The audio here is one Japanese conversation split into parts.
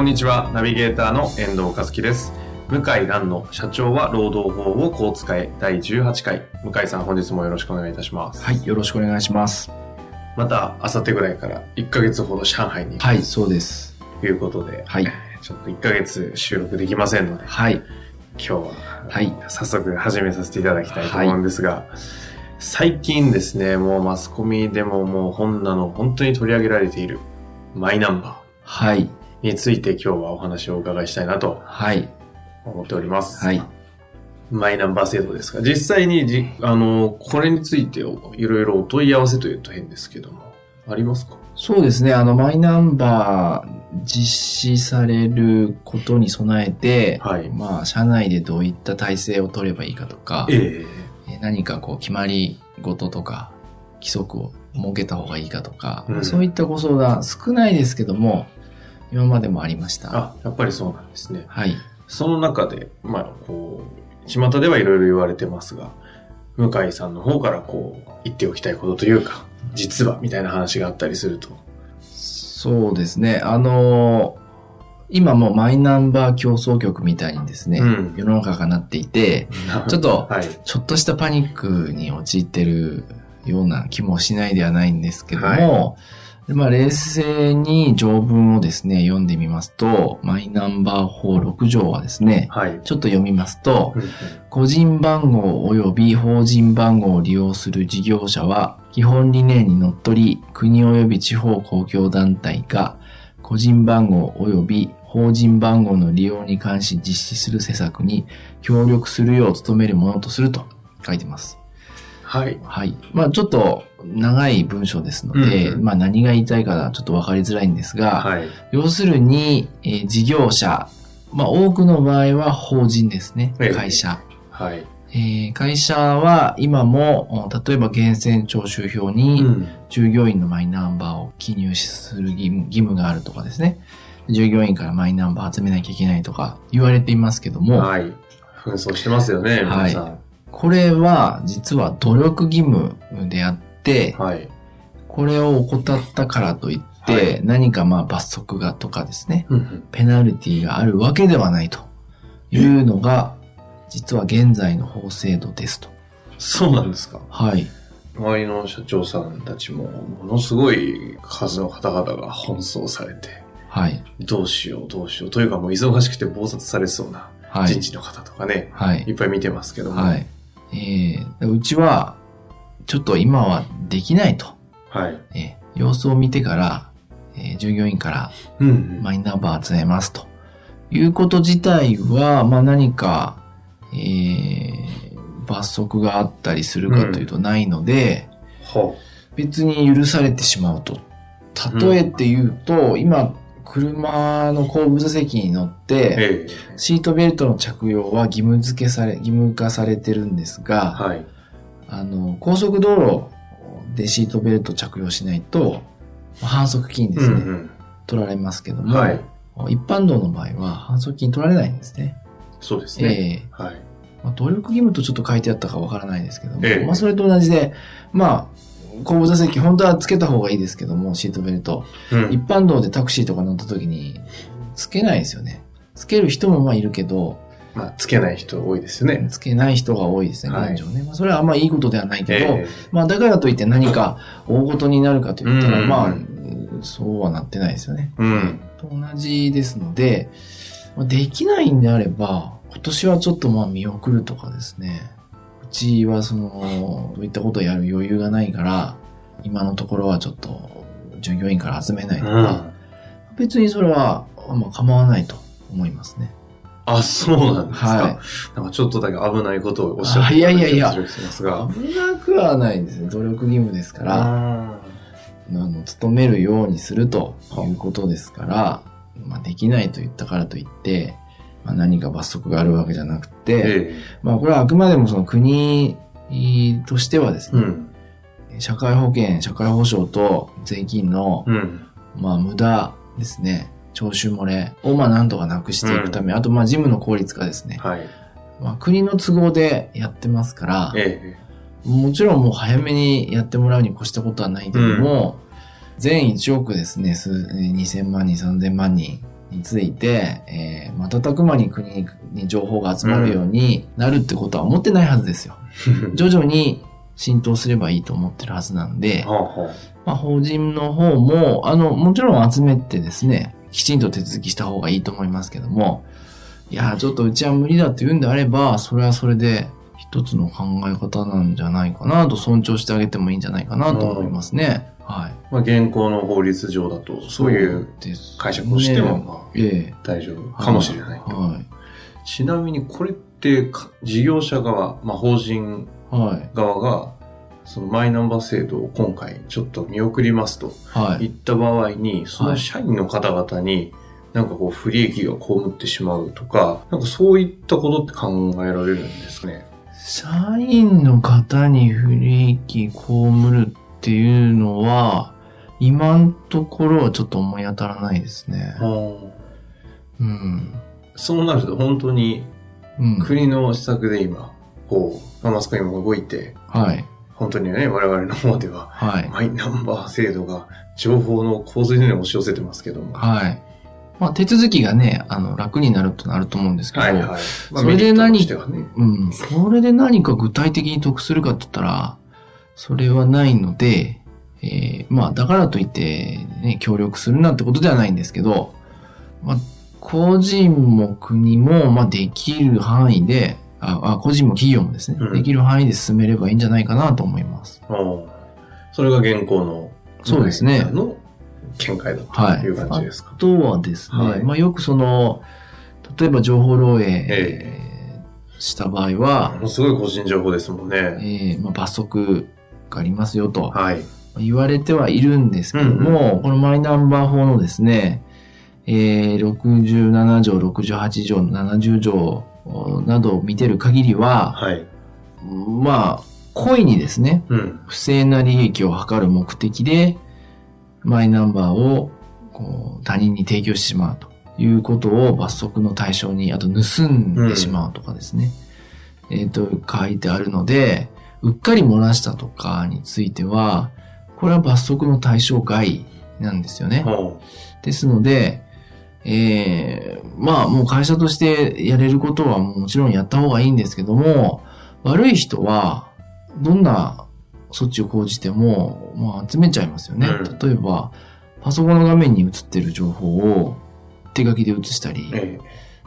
こんにちは、ナビゲーターの遠藤和樹です。向井蘭の社長は労働法をこう使え第18回。向井さん、本日もよろしくお願いいたします。はい、よろしくお願いします。また、あさってぐらいから1ヶ月ほど上海に行はい、そうです。くということで、はい。ちょっと1ヶ月収録できませんので、はい。今日は、はい。早速始めさせていただきたいと思うんですが、最近ですね、もうマスコミでももう本なの本当に取り上げられているマイナンバはい。ーについて今日はお話をお伺いしたいなとはい。思っております。はい。マイナンバー制度ですが、実際にじ、あの、これについていろいろお問い合わせというと変ですけども、ありますか？そうですね、あの、マイナンバー実施されることに備えて、はいまあ、社内でどういった体制を取ればいいかとか、ええ何かこう、決まり事とか、規則を設けた方がいいかとか、うんそういったご相談、少ないですけども、今までもありました。あ、やっぱりそうなんですね。はい。その中で、まあ、こう、巷ではいろいろ言われてますが、向井さんの方からこう、言っておきたいことというか、実は、みたいな話があったりすると。そうですね。あのー今もうマイナンバー競争局みたいにですね、うん世の中がなっていて、ちょっとはい。ちょっとしたパニックに陥ってるような気もしないではないんですけども、でまあ、冷静に条文をですね、読んでみますと、マイナンバー法6条はですね、はい。ちょっと読みますと、うん個人番号及び法人番号を利用する事業者は、基本理念にのっとり、国及び地方公共団体が、個人番号及び法人番号の利用に関し実施する施策に協力するよう努めるものとすると書いてます。はい。はい。まあちょっと長い文章ですので、うんまあ何が言いたいかちょっとわかりづらいんですが、はい。要するに、えー事業者、まあ多くの場合は法人ですね。ええ会社。はい。えー会社は今も、お例えば源泉徴収票うにん。従業員のマイナンバーを記入する義務義務があるとかですね。従業員からマイナンバー集めなきゃいけないとか言われていますけども、はい。紛争してますよね、皆さん。これは実は努力義務であって、はい。これを怠ったからといって、はい何かまあ罰則がとかですね、うんペナルティがあるわけではないというのが、実は現在の法制度ですと。そうなんですか。はい。周りの社長さんたちも、ものすごい数の方々が奔走されて、はい。どうしようどうしよう。というかもう忙しくて暴殺されそうなはい人。事の方とかね、はいい、。っぱい見てますけども。はい。えー、うちは、ちょっと今はできないと。はい。えー様子を見てから、えー従業員からうんうん。マイナンバー集めますと。いうこと自体は、まあ何か、えー、罰則があったりするかというとないので、ほ別に許されてしまうと。例えて言うと、今、車の後部座席に乗っう。て、ええシートベルトの着用は義務付けされ、義務化されてるんですが、はい。あの、高速道路でシートベルト着用しないと、反則金ですね、うんうん。取られますけども、はい。一般道の場合は反則金取られないんですね。そうですね。ええはい。まあ、努力義務とちょっと書いてあったかわからないですけども、ええまあそれと同じで、まあ、後部座席本当はつけた方がいいですけども、シートベルト。うん一般道でタクシーとか乗った時に、つけないですよね。つける人もまあいるけど、まあ、つけない人多いですよね。つけない人が多いですね、はい現状ね。まあそれはあんまいいことではないけど、えまあだからといって何か大事になるかと言ったら、うんまあ、そうはなってないですよね。えうん。と同じですので、まあできないんであれば、今年はちょっとまあ見送るとかですね。うちはその、そういったことをやる余裕がないから、今のところはちょっと従業員から集めないとか、別にそれはまあ構わないと思いますね。あ、そうなんですか。はいなんかちょっとだけ危ないことをおっしゃってあいやいやいや。危なくはないですね。努力義務ですから。ああの、努めるようにするということですから、まあ、できないと言ったからといって、まあ、何か罰則があるわけじゃなく。まあ、これはあくまでもその国としてはですね、うん。社会保険、社会保障と税金の、うん。まあ、無駄ですね、徴収漏れをまあ、なんとかなくしていくため、あと、まあ、事務の効率化ですね。はい。まあ、国の都合でやってますから、えもちろんもう早めにやってもらうに越したことはないけども、全1億ですね、数2000万人、3000万人について、えー、瞬く間に国に情報が集まるようになるってことは思ってないはずですよ。え。徐々に浸透すればいいと思ってるはずなんで、まあ、法人の方も、あの、もちろん集めてですね、きちんと手続きした方がいいと思いますけども、いやー、ちょっとうちは無理だって言うんであれば、それはそれで一つの考え方なんじゃないかなと尊重してあげてもいいんじゃないかなと思いますね。はい。まあ、現行の法律上だと、そういう解釈をしても、まあ、ええ大丈夫かもしれない。はい。ちなみにこれってか、事業者側、まあ、法人はい。側が、そのマイナンバー制度を今回ちょっと見送りますとはい。言った場合に、その社員の方々になんかこう不利益が被ってしまうとか、なんかそういったことって考えられるんですね？社員の方に不利益被るっていうのは、今のところはちょっと思い当たらないですね。うん。そうなると本当にうん。国の施策で今、こう、まあマスコミも動いて、はい。本当にね、我々の方では、はい。マイナンバー制度が情報の洪水のように押し寄せてますけども。はい。まあ、手続きがね、あの、楽になるとなると思うんですけど、はいはい。まあそれで何ね。うん。それで何か具体的に得するかって言ったら、それはないので、えーまあ、だからといって、ね、協力するなってことではないんですけど、まあ、個人も国も、まあ、できる範囲で、あ、あ個人も企業もですね、うんできる範囲で進めればいいんじゃないかなと思います。おそれが現行の、そうですねの見解だはいという感じですか？あとはですね、はいまあ、よくその、例えば情報漏洩、えした場合はも、のすごい個人情報ですもんえね。ーまあ、罰則がありますよとはい。言われてはいるんですけども、このマイナンバー法のですね、えー67条、68条、70条などを見てる限りは、はい。まあ、故意にですね、うん。不正な利益を図る目的で、マイナンバーをこう他人に提供してしまうということを罰則の対象に、あと盗んでしまうとかですね、えっ、と、書いてあるので、うっかり漏らしたとかについては、これは罰則の対象外なんですよね。ほですので、えー、まあもう会社としてやれることはもちろんやった方がいいんですけども、悪い人はどんな措置を講じても、まあ集めちゃいますよね。うん例えば、パソコンの画面に映ってる情報を手書きで映したり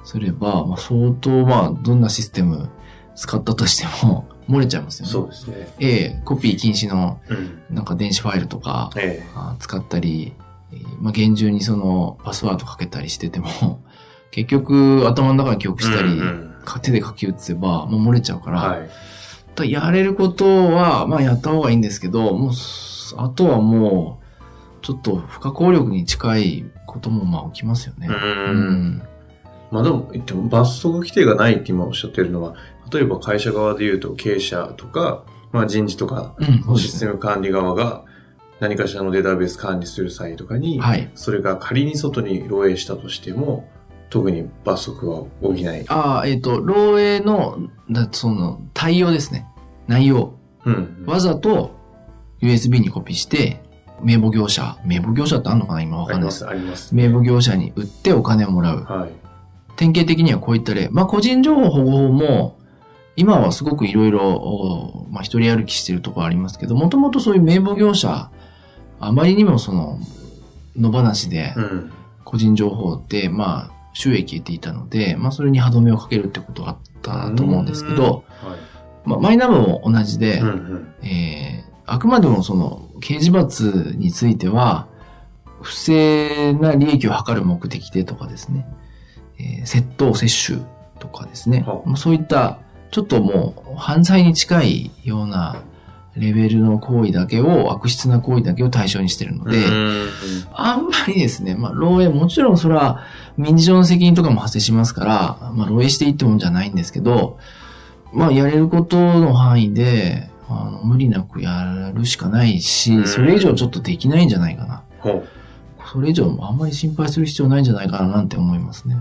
すれば、まあ相当まあどんなシステム使ったとしても漏れちゃいますえよね。そうですね。ええコピー禁止のうん。なんか電子ファイルとか、使ったり、えーまあ、厳重にそのパスワードかけたりしてても、結局頭の中に記憶えしたり、うんうんか手で書き写せば、もう漏れちゃうから、はい。だやれることは、まあやった方がいいんですけど、もうす、あとはもう、ちょっと不可抗力に近いこともまあ起きますよね。う。うんまあでも言っても罰則規定がないって今おっしゃってるのは、例えば会社側で言うと経営者とか、まあ人事とか、シス。テム管理側が何かしらのデータベース管理する際とかに、はい。それが仮に外に漏洩したとしても、特に罰則は起きない。ああ、えっ、と、漏洩の、だその、対応ですね。内容。うん。わざと USB にコピーして、名簿業者、名簿業者ってあんのかな今わかんないです。あります、あります。名簿業者に売ってお金をもらう。はい。典型的にはこういった例。まあ、個人情報保護法も、今はすごくいろいろ、まあ、一人歩きしてるところありますけど、もともとそういう名簿業者、あまりにもその、野放しでうん。個人情報って、まあ、収益得ていたので、まあ、それに歯止めをかけるってことがあったと思うんですけど、はい。まあ、マイナンバーも同じで、うんうん。えーあくまでもその、刑事罰については、不正な利益を図る目的でとかですね、えー窃盗、窃取とかですねは、まあそういった、ちょっともう犯罪に近いようなレベルの行為だけを、悪質な行為だけを対象にしてるので、うんあんまりですね、まあ、漏洩、もちろんそれは民事上の責任とかも発生しますから、まあ、漏洩していいってもんじゃないんですけど、まあ、やれることの範囲で、あの、無理なくやるしかないし、うんそれ以上ちょっとできないんじゃないかな。それ以上あんまり心配する必要ないんじゃないかななんて思いますね。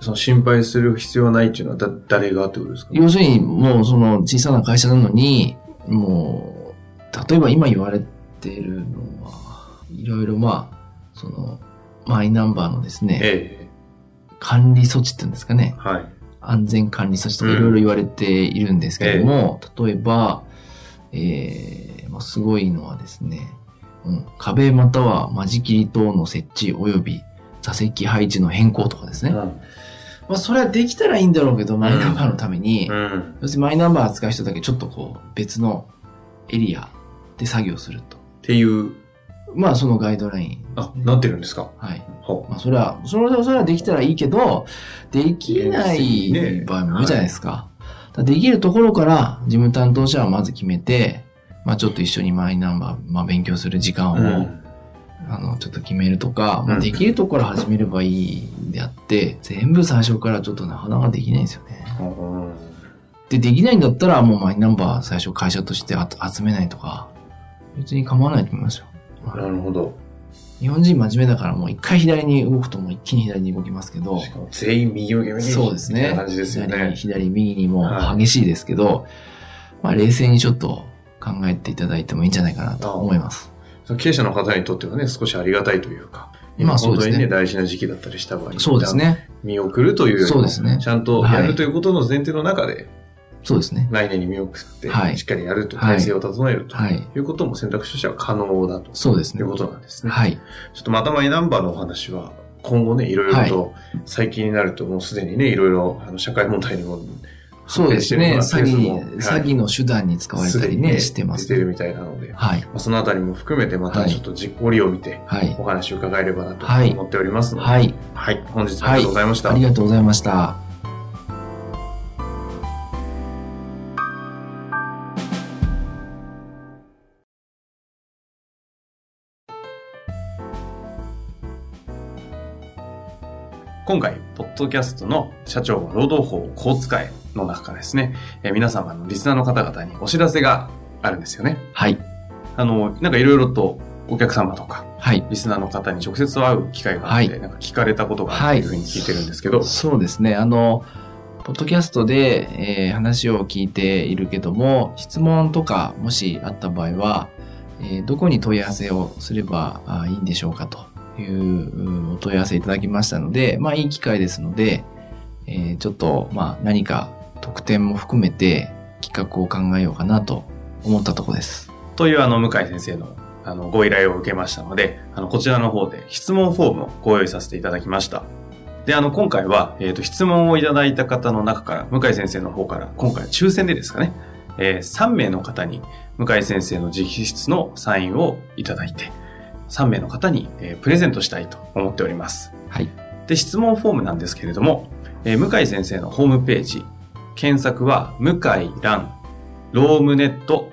その心配する必要はないっていうのはだ誰がってことですか？要するに、もうその小さな会社なのに、もう、例えば今言われているのは、いろいろまあ、その、マイナンバーのですね、え管理措置っていうんですかねえ。はい。安全管理措置とかうんいろいろ言われているんですけども、例えば、えーまあ、すごいのはですね、うん、壁または間仕切り等の設置及び座席配置の変更とかですね。まあ、それはできたらいいんだろうけど、マイナンバーのために、うん。要するにマイナンバー扱う人だけちょっとこう、別のエリアで作業すると。っていう、まあ、そのガイドライン。あ、なってるんですか？はい。ほまあ、それは、それは、それはできたらいいけど、できないね場合も多いじゃないですか。だからできるところから、事務担当者はまず決めて、まあ、ちょっと一緒にマイナンバー、まあ、勉強する時間う。を、うん。あの、ちょっと決めるとか、できるところ始めればいいんであって、全部最初からちょっとなかなかできないんですよね。うんで、できないんだったら、もうマイナンバー最初会社としてあ集めないとか、別に構わないと思いますよ。なるほど。日本人真面目だからもう一回左に動くともう一気に左に動きますけど、しかも全員右向け右そうですね。感じですよ左、ね。左、右にもはい激しいですけど、まあ冷静にちょっと考えていただいてもいいんじゃないかなと思います。経営者の方にとってはね、少しありがたいというか、ま今本当にね、大事な時期だったりした場合に、そうですね。見送るというよりも、そうですねちゃんとやるということの前提の中で、そうですね。来年に見送って、はいしっかりやると、はい体制を整えるとはい。いうことも選択肢としては可能だとそうですねいう。ことなんですね。はい。ちょっとまたマイナンバーのお話は、今後ね、いろいろと、最近になるともうすでにね、いろいろ、あの、社会問題にも、そうですね。詐欺に、はい詐欺の手段に使われたりね、してます出てるみたいなので、まはい。あ、そのあたりも含めて、またちょっとじ折を見て、はい。お話を伺えればなとはい思っておりますので、はい。はい。本日はありがとうございました。ありがとうございました。今回、ポッドキャストの社長は労働法をこう使えの中からですね、えー皆様のリスナーの方々にお知らせがあるんですよね。はい。あの、なんかいろいろとお客様とか、はい。リスナーの方に直接会う機会があって、はいなんか聞かれたことがあるというふうに聞いてるんですけど、そうですね。あの、ポッドキャストで、えー話を聞いているけども、質問とかもしあった場合は、えーどこに問い合わせをすればあいいんでしょうかといううんお問い合わせいただきましたので、まあいい機会ですので、えーちょっと、まあ何か特典も含めて企画を考えようかなと思ったところです。というあの、向井先生のあの、ご依頼を受けましたので、あの、こちらの方で質問フォームをご用意させていただきました。で、あの、今回は、えっ、と、質問をいただいた方の中から、向井先生の方から、今回抽選でですかね、えー3名の方に、向井先生の直筆のサインをいただいて、3名の方に、えープレゼントしたいと思っております。はい。で、質問フォームなんですけれども、えー向井先生のホームページ、検索は、向井蘭、ロームネット、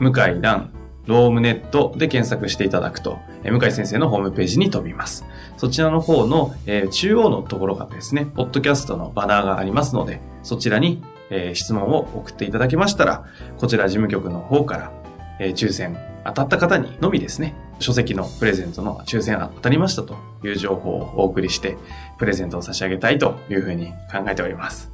向井蘭、ロームネットで検索していただくと、向井先生のホームページに飛びます。そちらの方の、えー中央のところがですね、ポッドキャストのバナーがありますので、そちらに、えー質問を送っていただけましたら、こちら事務局の方から、えー抽選当たった方にのみですね、書籍のプレゼントの抽選当たりましたという情報をお送りして、プレゼントを差し上げたいというふうに考えております。